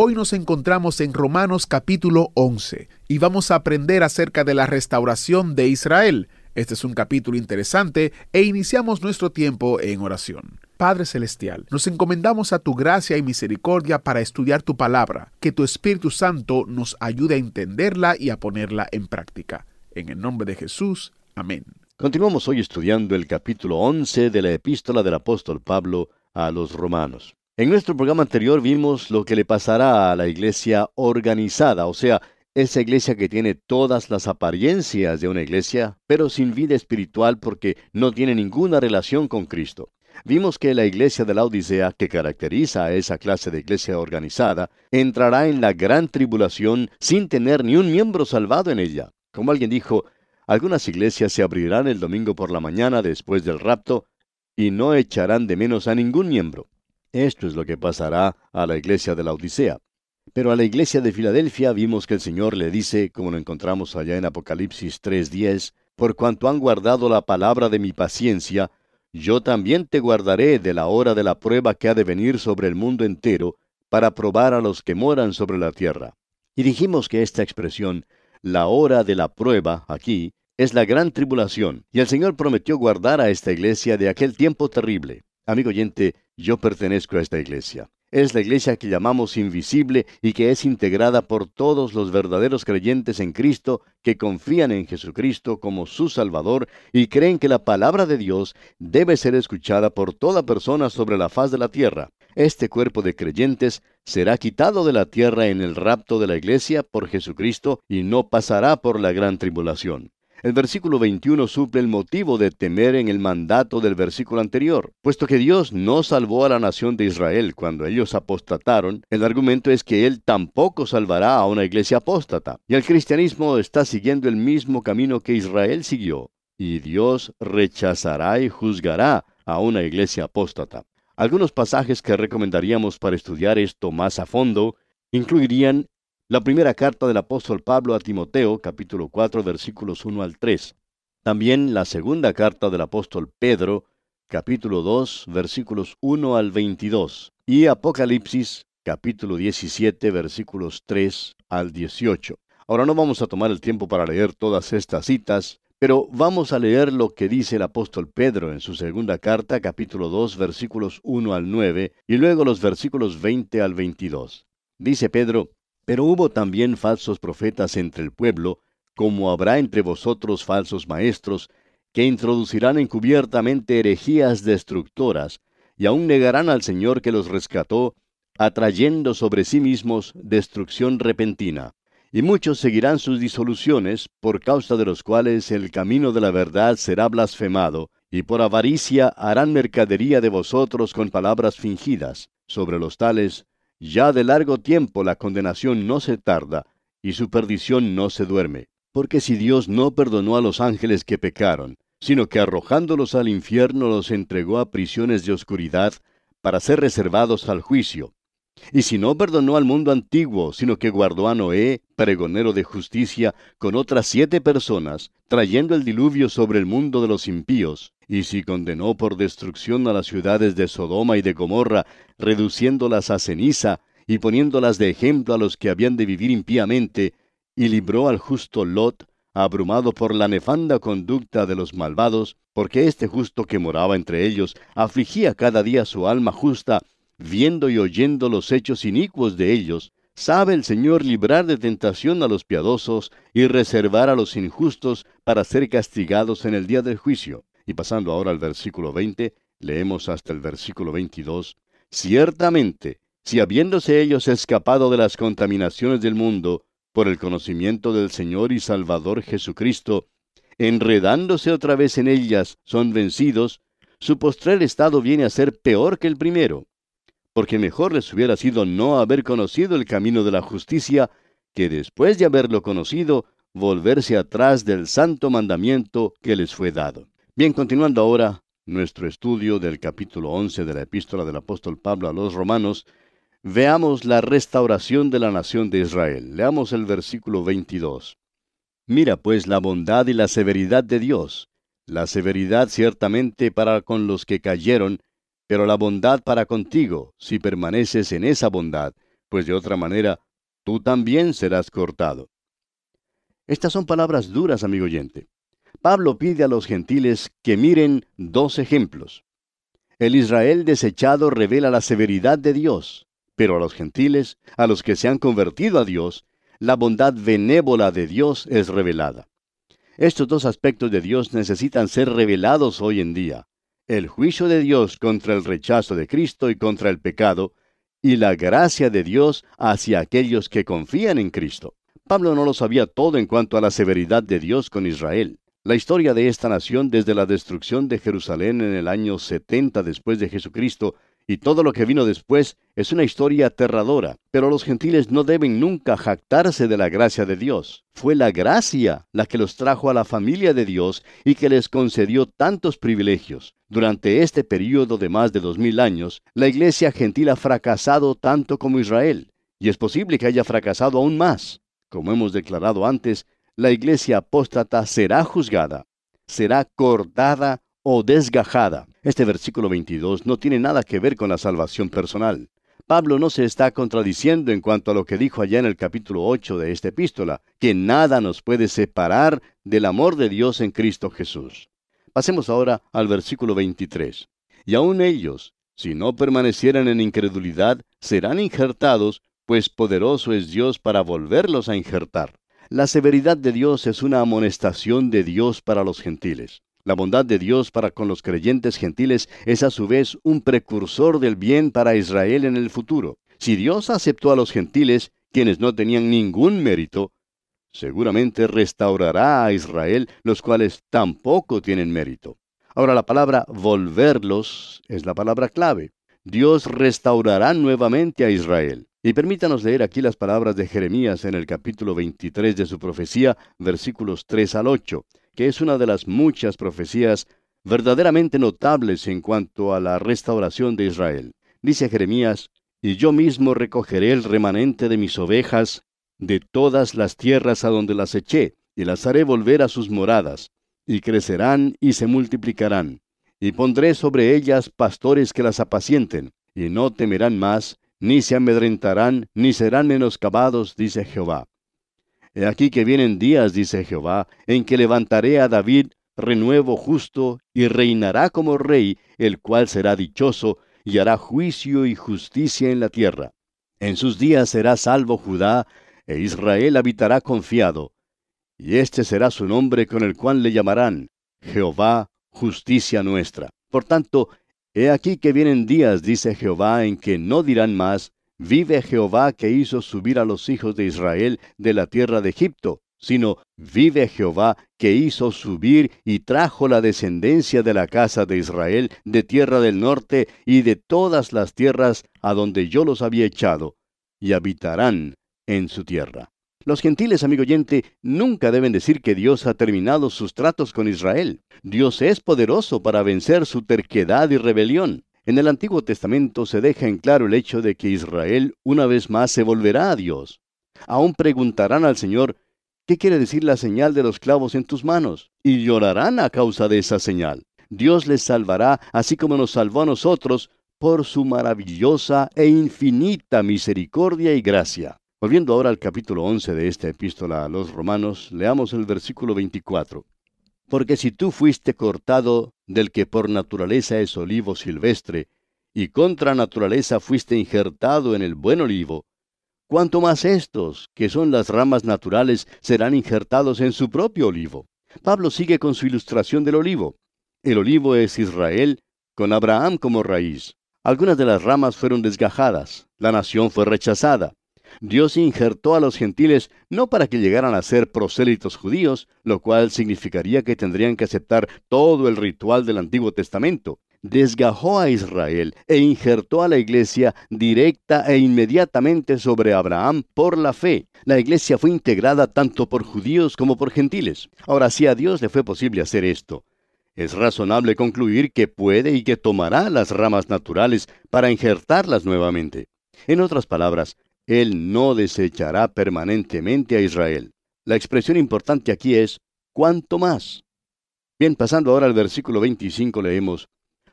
Hoy nos encontramos en Romanos capítulo 11 y vamos a aprender acerca de la restauración de Israel. Este es un capítulo interesante e iniciamos nuestro tiempo en oración. Padre Celestial, nos encomendamos a tu gracia y misericordia para estudiar tu palabra, que tu Espíritu Santo nos ayude a entenderla y a ponerla en práctica. En el nombre de Jesús, amén. Continuamos hoy estudiando el capítulo 11 de la epístola del apóstol Pablo a los romanos. En nuestro programa anterior vimos lo que le pasará a la iglesia organizada, o sea, esa iglesia que tiene todas las apariencias de una iglesia, pero sin vida espiritual porque no tiene ninguna relación con Cristo. Vimos que la iglesia de la Odisea, que caracteriza a esa clase de iglesia organizada, entrará en la gran tribulación sin tener ni un miembro salvado en ella. Como alguien dijo, algunas iglesias se abrirán el domingo por la mañana después del rapto y no echarán de menos a ningún miembro. Esto es lo que pasará a la iglesia de la Odisea. Pero a la iglesia de Filadelfia vimos que el Señor le dice, como lo encontramos allá en Apocalipsis 3:10, por cuanto han guardado la palabra de mi paciencia, yo también te guardaré de la hora de la prueba que ha de venir sobre el mundo entero, para probar a los que moran sobre la tierra. Y dijimos que esta expresión, la hora de la prueba, aquí, es la gran tribulación, y el Señor prometió guardar a esta iglesia de aquel tiempo terrible. Amigo oyente, yo pertenezco a esta iglesia. Es la iglesia que llamamos invisible y que es integrada por todos los verdaderos creyentes en Cristo que confían en Jesucristo como su Salvador y creen que la palabra de Dios debe ser escuchada por toda persona sobre la faz de la tierra. Este cuerpo de creyentes será quitado de la tierra en el rapto de la iglesia por Jesucristo y no pasará por la gran tribulación. El versículo 21 suple el motivo de temer en el mandato del versículo anterior. Puesto que Dios no salvó a la nación de Israel cuando ellos apostataron, el argumento es que Él tampoco salvará a una iglesia apóstata. Y el cristianismo está siguiendo el mismo camino que Israel siguió. Y Dios rechazará y juzgará a una iglesia apóstata. Algunos pasajes que recomendaríamos para estudiar esto más a fondo incluirían la primera carta del apóstol Pablo a Timoteo, capítulo 4, versículos 1 al 3. También la segunda carta del apóstol Pedro, capítulo 2, versículos 1 al 22. Y Apocalipsis, capítulo 17, versículos 3 al 18. Ahora no vamos a tomar el tiempo para leer todas estas citas, pero vamos a leer lo que dice el apóstol Pedro en su segunda carta, capítulo 2, versículos 1 al 9, y luego los versículos 20 al 22. Dice Pedro, pero hubo también falsos profetas entre el pueblo, como habrá entre vosotros falsos maestros, que introducirán encubiertamente herejías destructoras, y aún negarán al Señor que los rescató, atrayendo sobre sí mismos destrucción repentina. Y muchos seguirán sus disoluciones, por causa de los cuales el camino de la verdad será blasfemado, y por avaricia harán mercadería de vosotros con palabras fingidas. Sobre los tales ya de largo tiempo la condenación no se tarda, y su perdición no se duerme. Porque si Dios no perdonó a los ángeles que pecaron, sino que arrojándolos al infierno los entregó a prisiones de oscuridad, para ser reservados al juicio. Y si no perdonó al mundo antiguo, sino que guardó a Noé, pregonero de justicia, con otras siete personas, trayendo el diluvio sobre el mundo de los impíos, y si condenó por destrucción a las ciudades de Sodoma y de Gomorra, reduciéndolas a ceniza, y poniéndolas de ejemplo a los que habían de vivir impíamente, y libró al justo Lot, abrumado por la nefanda conducta de los malvados, porque este justo que moraba entre ellos afligía cada día su alma justa, viendo y oyendo los hechos inicuos de ellos, sabe el Señor librar de tentación a los piadosos y reservar a los injustos para ser castigados en el día del juicio. Y pasando ahora al versículo 20, leemos hasta el versículo 22, Ciertamente, si habiéndose ellos escapado de las contaminaciones del mundo, por el conocimiento del Señor y Salvador Jesucristo, enredándose otra vez en ellas, son vencidos, su postrer estado viene a ser peor que el primero porque mejor les hubiera sido no haber conocido el camino de la justicia que después de haberlo conocido, volverse atrás del santo mandamiento que les fue dado. Bien, continuando ahora nuestro estudio del capítulo 11 de la epístola del apóstol Pablo a los romanos, veamos la restauración de la nación de Israel. Leamos el versículo 22. Mira pues la bondad y la severidad de Dios. La severidad ciertamente para con los que cayeron, pero la bondad para contigo, si permaneces en esa bondad, pues de otra manera tú también serás cortado. Estas son palabras duras, amigo oyente. Pablo pide a los gentiles que miren dos ejemplos. El Israel desechado revela la severidad de Dios, pero a los gentiles, a los que se han convertido a Dios, la bondad benévola de Dios es revelada. Estos dos aspectos de Dios necesitan ser revelados hoy en día. El juicio de Dios contra el rechazo de Cristo y contra el pecado, y la gracia de Dios hacia aquellos que confían en Cristo. Pablo no lo sabía todo en cuanto a la severidad de Dios con Israel. La historia de esta nación desde la destrucción de Jerusalén en el año 70 después de Jesucristo y todo lo que vino después es una historia aterradora, pero los gentiles no deben nunca jactarse de la gracia de Dios. Fue la gracia la que los trajo a la familia de Dios y que les concedió tantos privilegios. Durante este período de más de dos mil años, la iglesia gentil ha fracasado tanto como Israel, y es posible que haya fracasado aún más. Como hemos declarado antes, la iglesia apóstata será juzgada, será cortada o desgajada. Este versículo 22 no tiene nada que ver con la salvación personal. Pablo no se está contradiciendo en cuanto a lo que dijo allá en el capítulo 8 de esta epístola, que nada nos puede separar del amor de Dios en Cristo Jesús. Pasemos ahora al versículo 23. Y aun ellos, si no permanecieran en incredulidad, serán injertados pues poderoso es Dios para volverlos a injertar. La severidad de Dios es una amonestación de Dios para los gentiles. La bondad de Dios para con los creyentes gentiles es a su vez un precursor del bien para Israel en el futuro. Si Dios aceptó a los gentiles, quienes no tenían ningún mérito, seguramente restaurará a Israel, los cuales tampoco tienen mérito. Ahora la palabra volverlos es la palabra clave. Dios restaurará nuevamente a Israel. Y permítanos leer aquí las palabras de Jeremías en el capítulo 23 de su profecía, versículos 3 al 8, que es una de las muchas profecías verdaderamente notables en cuanto a la restauración de Israel. Dice Jeremías, Y yo mismo recogeré el remanente de mis ovejas de todas las tierras a donde las eché, y las haré volver a sus moradas, y crecerán y se multiplicarán, y pondré sobre ellas pastores que las apacienten, y no temerán más, ni se amedrentarán, ni serán menoscabados, dice Jehová. He aquí que vienen días, dice Jehová, en que levantaré a David renuevo justo, y reinará como rey, el cual será dichoso, y hará juicio y justicia en la tierra. En sus días será salvo Judá, e Israel habitará confiado. Y este será su nombre con el cual le llamarán Jehová, justicia nuestra. Por tanto, He aquí que vienen días, dice Jehová, en que no dirán más, vive Jehová que hizo subir a los hijos de Israel de la tierra de Egipto, sino vive Jehová que hizo subir y trajo la descendencia de la casa de Israel de tierra del norte y de todas las tierras a donde yo los había echado, y habitarán en su tierra. Los gentiles, amigo oyente, nunca deben decir que Dios ha terminado sus tratos con Israel. Dios es poderoso para vencer su terquedad y rebelión. En el Antiguo Testamento se deja en claro el hecho de que Israel una vez más se volverá a Dios. Aún preguntarán al Señor, ¿qué quiere decir la señal de los clavos en tus manos? Y llorarán a causa de esa señal. Dios les salvará, así como nos salvó a nosotros, por su maravillosa e infinita misericordia y gracia. Volviendo ahora al capítulo 11 de esta epístola a los romanos, leamos el versículo 24. Porque si tú fuiste cortado del que por naturaleza es olivo silvestre, y contra naturaleza fuiste injertado en el buen olivo, cuanto más estos, que son las ramas naturales, serán injertados en su propio olivo. Pablo sigue con su ilustración del olivo. El olivo es Israel, con Abraham como raíz. Algunas de las ramas fueron desgajadas, la nación fue rechazada. Dios injertó a los gentiles no para que llegaran a ser prosélitos judíos, lo cual significaría que tendrían que aceptar todo el ritual del Antiguo Testamento. desgajó a Israel e injertó a la iglesia directa e inmediatamente sobre Abraham por la fe. La iglesia fue integrada tanto por judíos como por gentiles. Ahora, si a Dios le fue posible hacer esto, es razonable concluir que puede y que tomará las ramas naturales para injertarlas nuevamente. En otras palabras, Él no desechará permanentemente a Israel. La expresión importante aquí es, ¿cuánto más? Bien, pasando ahora al versículo 25 leemos,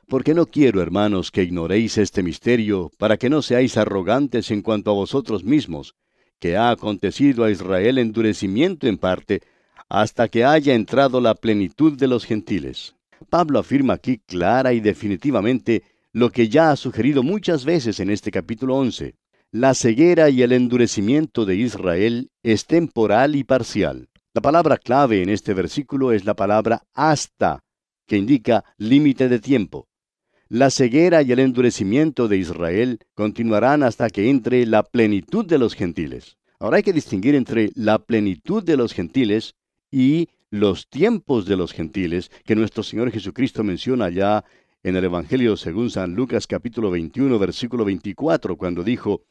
Porque no quiero, hermanos, que ignoréis este misterio, para que no seáis arrogantes en cuanto a vosotros mismos, que ha acontecido a Israel endurecimiento en parte, hasta que haya entrado la plenitud de los gentiles. Pablo afirma aquí clara y definitivamente lo que ya ha sugerido muchas veces en este capítulo 11. La ceguera y el endurecimiento de Israel es temporal y parcial. La palabra clave en este versículo es la palabra hasta, que indica límite de tiempo. La ceguera y el endurecimiento de Israel continuarán hasta que entre la plenitud de los gentiles. Ahora hay que distinguir entre la plenitud de los gentiles y los tiempos de los gentiles que nuestro Señor Jesucristo menciona ya en el Evangelio según San Lucas capítulo 21 versículo 24 cuando dijo,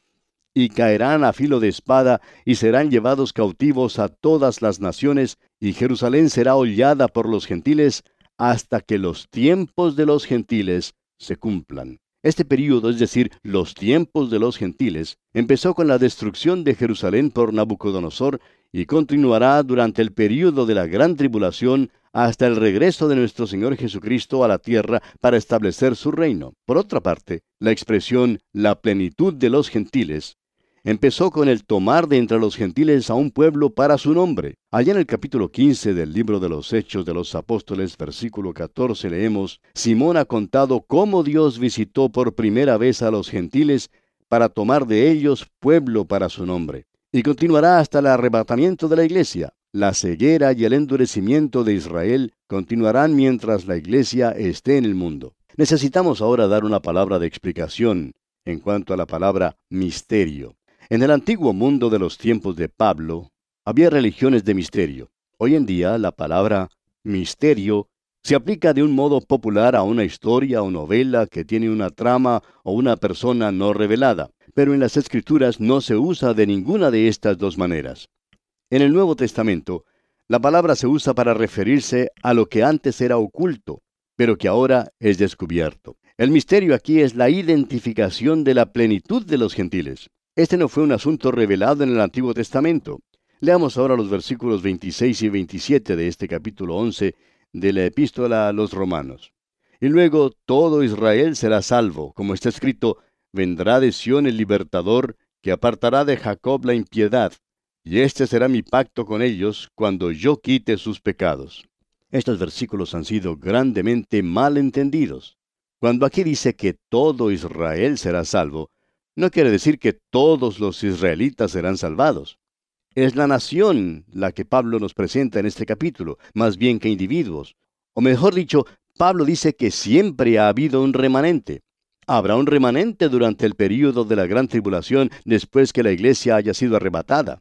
y caerán a filo de espada y serán llevados cautivos a todas las naciones y Jerusalén será hollada por los gentiles hasta que los tiempos de los gentiles se cumplan. Este período, es decir, los tiempos de los gentiles, empezó con la destrucción de Jerusalén por Nabucodonosor y continuará durante el período de la gran tribulación hasta el regreso de nuestro Señor Jesucristo a la tierra para establecer su reino. Por otra parte, la expresión la plenitud de los gentiles empezó con el tomar de entre los gentiles a un pueblo para su nombre. Allá en el capítulo 15 del libro de los Hechos de los Apóstoles, versículo 14, leemos, Simón ha contado cómo Dios visitó por primera vez a los gentiles para tomar de ellos pueblo para su nombre. Y continuará hasta el arrebatamiento de la iglesia. La ceguera y el endurecimiento de Israel continuarán mientras la iglesia esté en el mundo. Necesitamos ahora dar una palabra de explicación en cuanto a la palabra misterio. En el antiguo mundo de los tiempos de Pablo, había religiones de misterio. Hoy en día la palabra misterio se aplica de un modo popular a una historia o novela que tiene una trama o una persona no revelada, pero en las escrituras no se usa de ninguna de estas dos maneras. En el Nuevo Testamento, la palabra se usa para referirse a lo que antes era oculto, pero que ahora es descubierto. El misterio aquí es la identificación de la plenitud de los gentiles. Este no fue un asunto revelado en el Antiguo Testamento. Leamos ahora los versículos 26 y 27 de este capítulo 11 de la epístola a los romanos. Y luego todo Israel será salvo, como está escrito, vendrá de Sión el libertador, que apartará de Jacob la impiedad, y este será mi pacto con ellos cuando yo quite sus pecados. Estos versículos han sido grandemente mal entendidos. Cuando aquí dice que todo Israel será salvo, no quiere decir que todos los israelitas serán salvados. Es la nación la que Pablo nos presenta en este capítulo, más bien que individuos. O mejor dicho, Pablo dice que siempre ha habido un remanente. Habrá un remanente durante el período de la gran tribulación después que la iglesia haya sido arrebatada.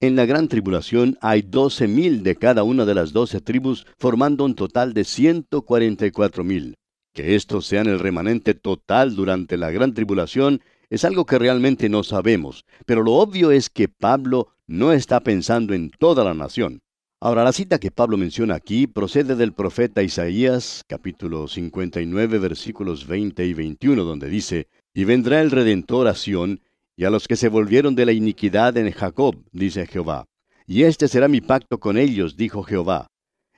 En la gran tribulación hay doce mil de cada una de las doce tribus, formando un total de ciento cuarenta y cuatro mil. Que estos sean el remanente total durante la gran tribulación es algo que realmente no sabemos, pero lo obvio es que Pablo no está pensando en toda la nación. Ahora, la cita que Pablo menciona aquí procede del profeta Isaías, capítulo 59, versículos 20 y 21, donde dice, Y vendrá el Redentor a Sión, y a los que se volvieron de la iniquidad en Jacob, dice Jehová. Y este será mi pacto con ellos, dijo Jehová.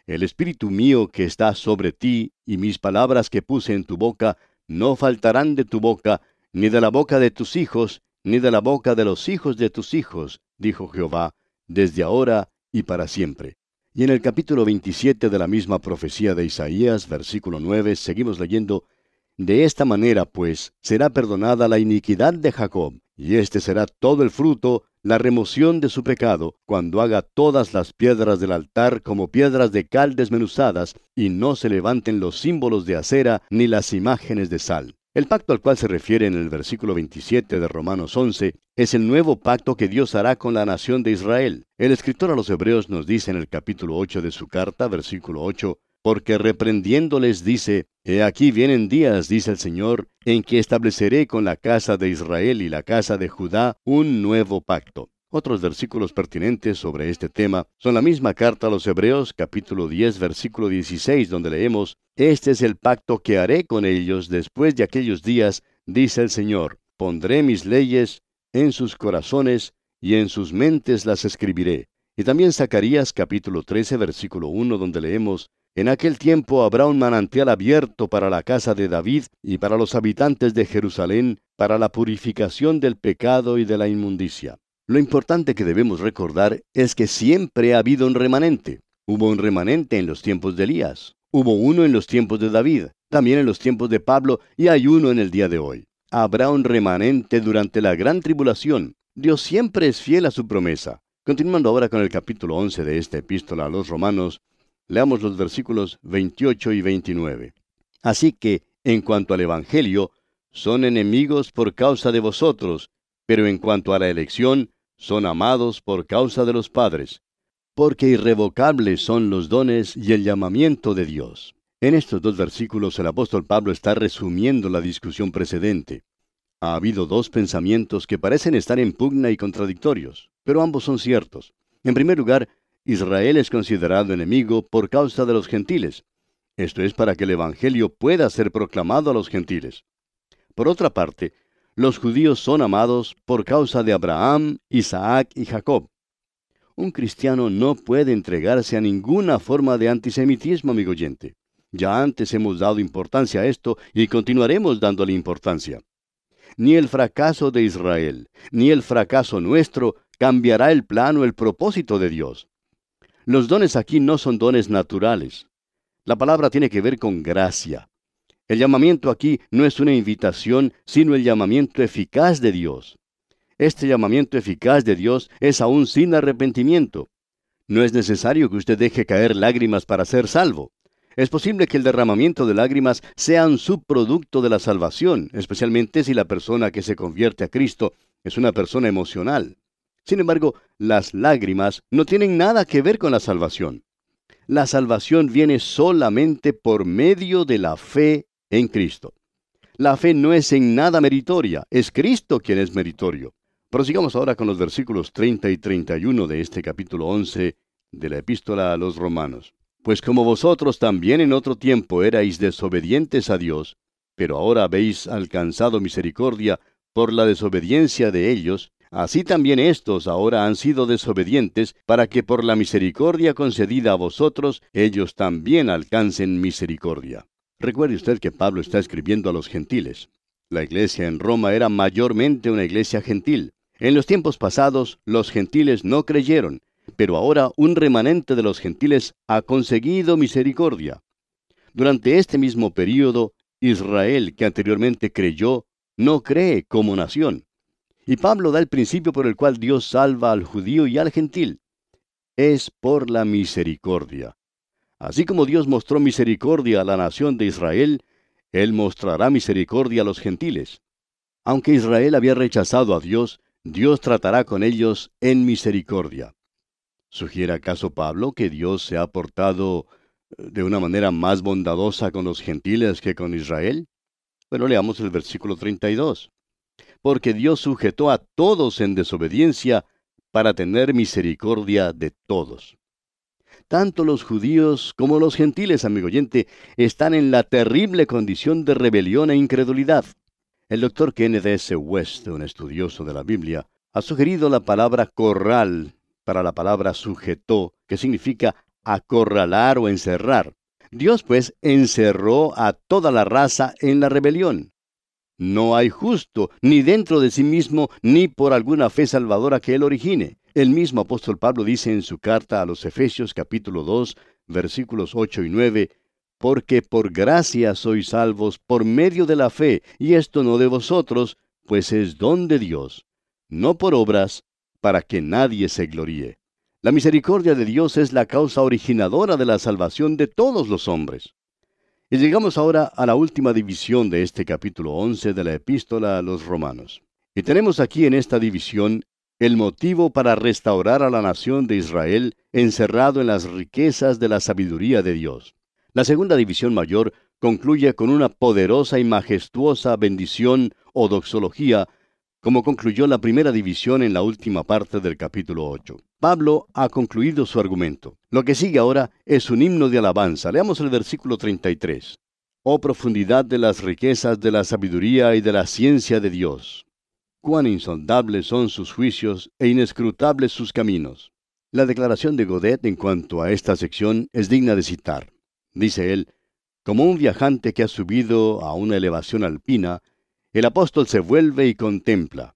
El Espíritu mío que está sobre ti, y mis palabras que puse en tu boca, no faltarán de tu boca, ni de la boca de tus hijos, ni de la boca de los hijos de tus hijos, dijo Jehová, desde ahora y para siempre. Y en el capítulo 27 de la misma profecía de Isaías, versículo 9, seguimos leyendo, De esta manera, pues, será perdonada la iniquidad de Jacob, y este será todo el fruto, la remoción de su pecado, cuando haga todas las piedras del altar como piedras de cal desmenuzadas, y no se levanten los símbolos de acera ni las imágenes de sal. El pacto al cual se refiere en el versículo 27 de Romanos 11 es el nuevo pacto que Dios hará con la nación de Israel. El escritor a los Hebreos nos dice en el capítulo 8 de su carta, versículo 8, porque reprendiéndoles dice, He aquí vienen días, dice el Señor, en que estableceré con la casa de Israel y la casa de Judá un nuevo pacto. Otros versículos pertinentes sobre este tema son la misma carta a los Hebreos capítulo 10 versículo 16 donde leemos, Este es el pacto que haré con ellos después de aquellos días, dice el Señor, pondré mis leyes en sus corazones y en sus mentes las escribiré. Y también Zacarías capítulo 13 versículo 1 donde leemos, En aquel tiempo habrá un manantial abierto para la casa de David y para los habitantes de Jerusalén, para la purificación del pecado y de la inmundicia. Lo importante que debemos recordar es que siempre ha habido un remanente. Hubo un remanente en los tiempos de Elías, hubo uno en los tiempos de David, también en los tiempos de Pablo y hay uno en el día de hoy. Habrá un remanente durante la gran tribulación. Dios siempre es fiel a su promesa. Continuando ahora con el capítulo 11 de esta epístola a los romanos, leamos los versículos 28 y 29. Así que, en cuanto al Evangelio, son enemigos por causa de vosotros, pero en cuanto a la elección, son amados por causa de los padres, porque irrevocables son los dones y el llamamiento de Dios. En estos dos versículos el apóstol Pablo está resumiendo la discusión precedente. Ha habido dos pensamientos que parecen estar en pugna y contradictorios, pero ambos son ciertos. En primer lugar, Israel es considerado enemigo por causa de los gentiles. Esto es para que el Evangelio pueda ser proclamado a los gentiles. Por otra parte, los judíos son amados por causa de Abraham, Isaac y Jacob. Un cristiano no puede entregarse a ninguna forma de antisemitismo, amigo oyente. Ya antes hemos dado importancia a esto y continuaremos dándole importancia. Ni el fracaso de Israel, ni el fracaso nuestro cambiará el plan o el propósito de Dios. Los dones aquí no son dones naturales. La palabra tiene que ver con gracia. El llamamiento aquí no es una invitación, sino el llamamiento eficaz de Dios. Este llamamiento eficaz de Dios es aún sin arrepentimiento. No es necesario que usted deje caer lágrimas para ser salvo. Es posible que el derramamiento de lágrimas sea un subproducto de la salvación, especialmente si la persona que se convierte a Cristo es una persona emocional. Sin embargo, las lágrimas no tienen nada que ver con la salvación. La salvación viene solamente por medio de la fe en Cristo. La fe no es en nada meritoria, es Cristo quien es meritorio. Prosigamos ahora con los versículos 30 y 31 de este capítulo 11 de la epístola a los romanos. Pues como vosotros también en otro tiempo erais desobedientes a Dios, pero ahora habéis alcanzado misericordia por la desobediencia de ellos, así también éstos ahora han sido desobedientes, para que por la misericordia concedida a vosotros ellos también alcancen misericordia. Recuerde usted que Pablo está escribiendo a los gentiles. La iglesia en Roma era mayormente una iglesia gentil. En los tiempos pasados los gentiles no creyeron, pero ahora un remanente de los gentiles ha conseguido misericordia. Durante este mismo período, Israel, que anteriormente creyó, no cree como nación. Y Pablo da el principio por el cual Dios salva al judío y al gentil. Es por la misericordia. Así como Dios mostró misericordia a la nación de Israel, Él mostrará misericordia a los gentiles. Aunque Israel había rechazado a Dios, Dios tratará con ellos en misericordia. ¿Sugiere acaso Pablo que Dios se ha portado eh, de una manera más bondadosa con los gentiles que con Israel? Bueno, leamos el versículo 32. Porque Dios sujetó a todos en desobediencia para tener misericordia de todos. Tanto los judíos como los gentiles, amigo oyente, están en la terrible condición de rebelión e incredulidad. El doctor Kenneth S. West, un estudioso de la Biblia, ha sugerido la palabra corral para la palabra sujetó, que significa acorralar o encerrar. Dios pues encerró a toda la raza en la rebelión. No hay justo, ni dentro de sí mismo, ni por alguna fe salvadora que él origine. El mismo apóstol Pablo dice en su carta a los Efesios capítulo 2, versículos 8 y 9, Porque por gracia sois salvos por medio de la fe, y esto no de vosotros, pues es don de Dios, no por obras, para que nadie se gloríe. La misericordia de Dios es la causa originadora de la salvación de todos los hombres. Y llegamos ahora a la última división de este capítulo 11 de la epístola a los romanos. Y tenemos aquí en esta división el motivo para restaurar a la nación de Israel encerrado en las riquezas de la sabiduría de Dios. La segunda división mayor concluye con una poderosa y majestuosa bendición o doxología, como concluyó la primera división en la última parte del capítulo 8. Pablo ha concluido su argumento. Lo que sigue ahora es un himno de alabanza. Leamos el versículo 33. Oh profundidad de las riquezas de la sabiduría y de la ciencia de Dios. Cuán insondables son sus juicios e inescrutables sus caminos. La declaración de Godet en cuanto a esta sección es digna de citar. Dice él, como un viajante que ha subido a una elevación alpina, el apóstol se vuelve y contempla.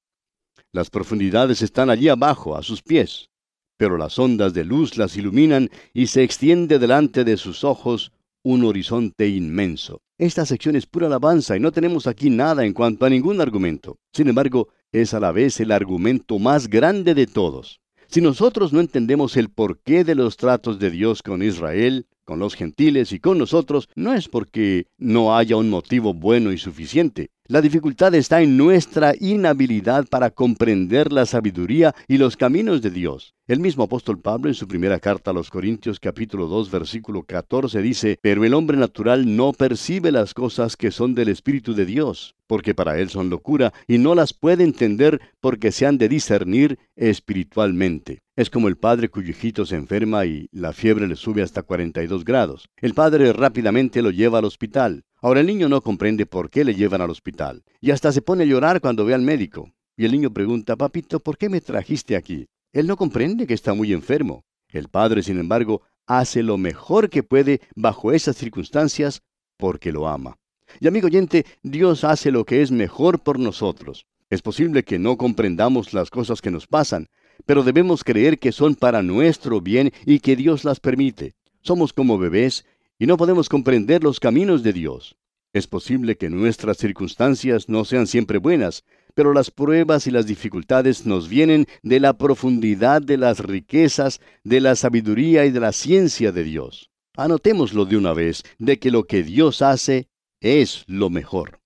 Las profundidades están allí abajo, a sus pies, pero las ondas de luz las iluminan y se extiende delante de sus ojos un horizonte inmenso. Esta sección es pura alabanza y no tenemos aquí nada en cuanto a ningún argumento. Sin embargo, es a la vez el argumento más grande de todos. Si nosotros no entendemos el porqué de los tratos de Dios con Israel, con los gentiles y con nosotros, no es porque no haya un motivo bueno y suficiente. La dificultad está en nuestra inhabilidad para comprender la sabiduría y los caminos de Dios. El mismo apóstol Pablo en su primera carta a los Corintios capítulo 2 versículo 14 dice, Pero el hombre natural no percibe las cosas que son del Espíritu de Dios, porque para él son locura, y no las puede entender porque se han de discernir espiritualmente. Es como el padre cuyo hijito se enferma y la fiebre le sube hasta 42 grados. El padre rápidamente lo lleva al hospital. Ahora el niño no comprende por qué le llevan al hospital, y hasta se pone a llorar cuando ve al médico. Y el niño pregunta, Papito, ¿por qué me trajiste aquí? Él no comprende que está muy enfermo. El padre, sin embargo, hace lo mejor que puede bajo esas circunstancias porque lo ama. Y amigo oyente, Dios hace lo que es mejor por nosotros. Es posible que no comprendamos las cosas que nos pasan, pero debemos creer que son para nuestro bien y que Dios las permite. Somos como bebés y no podemos comprender los caminos de Dios. Es posible que nuestras circunstancias no sean siempre buenas, pero las pruebas y las dificultades nos vienen de la profundidad de las riquezas, de la sabiduría y de la ciencia de Dios. Anotémoslo de una vez, de que lo que Dios hace es lo mejor.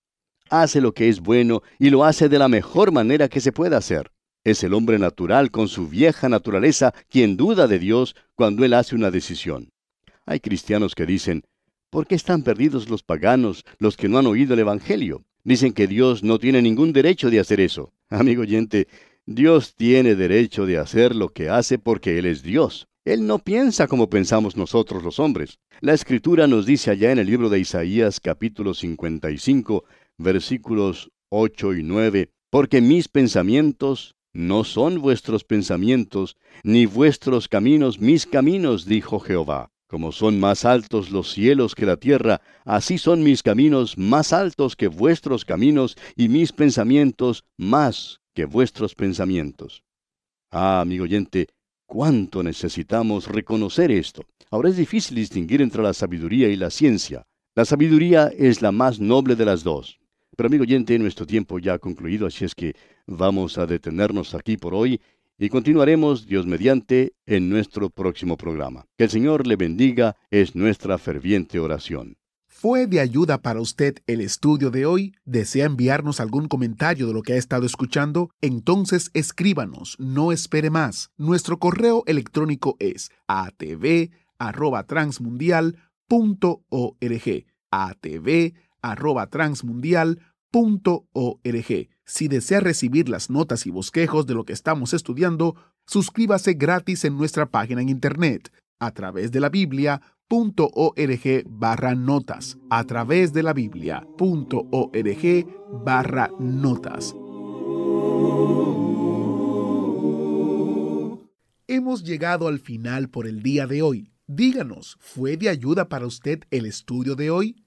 Hace lo que es bueno y lo hace de la mejor manera que se pueda hacer. Es el hombre natural con su vieja naturaleza quien duda de Dios cuando él hace una decisión. Hay cristianos que dicen, ¿por qué están perdidos los paganos, los que no han oído el Evangelio? Dicen que Dios no tiene ningún derecho de hacer eso. Amigo oyente, Dios tiene derecho de hacer lo que hace porque Él es Dios. Él no piensa como pensamos nosotros los hombres. La escritura nos dice allá en el libro de Isaías capítulo 55, versículos 8 y 9, porque mis pensamientos no son vuestros pensamientos, ni vuestros caminos mis caminos, dijo Jehová. Como son más altos los cielos que la tierra, así son mis caminos más altos que vuestros caminos, y mis pensamientos más que vuestros pensamientos. Ah, amigo oyente, cuánto necesitamos reconocer esto. Ahora es difícil distinguir entre la sabiduría y la ciencia. La sabiduría es la más noble de las dos. Pero amigo oyente, nuestro tiempo ya ha concluido, así es que vamos a detenernos aquí por hoy y continuaremos, Dios mediante, en nuestro próximo programa. Que el Señor le bendiga es nuestra ferviente oración. ¿Fue de ayuda para usted el estudio de hoy? ¿Desea enviarnos algún comentario de lo que ha estado escuchando? Entonces escríbanos, no espere más. Nuestro correo electrónico es atv@transmundial.org. atv@transmundial .org. Si desea recibir las notas y bosquejos de lo que estamos estudiando, suscríbase gratis en nuestra página en internet a través de la Biblia.org barra notas. A través de la Biblia.org barra notas. Hemos llegado al final por el día de hoy. Díganos, ¿fue de ayuda para usted el estudio de hoy?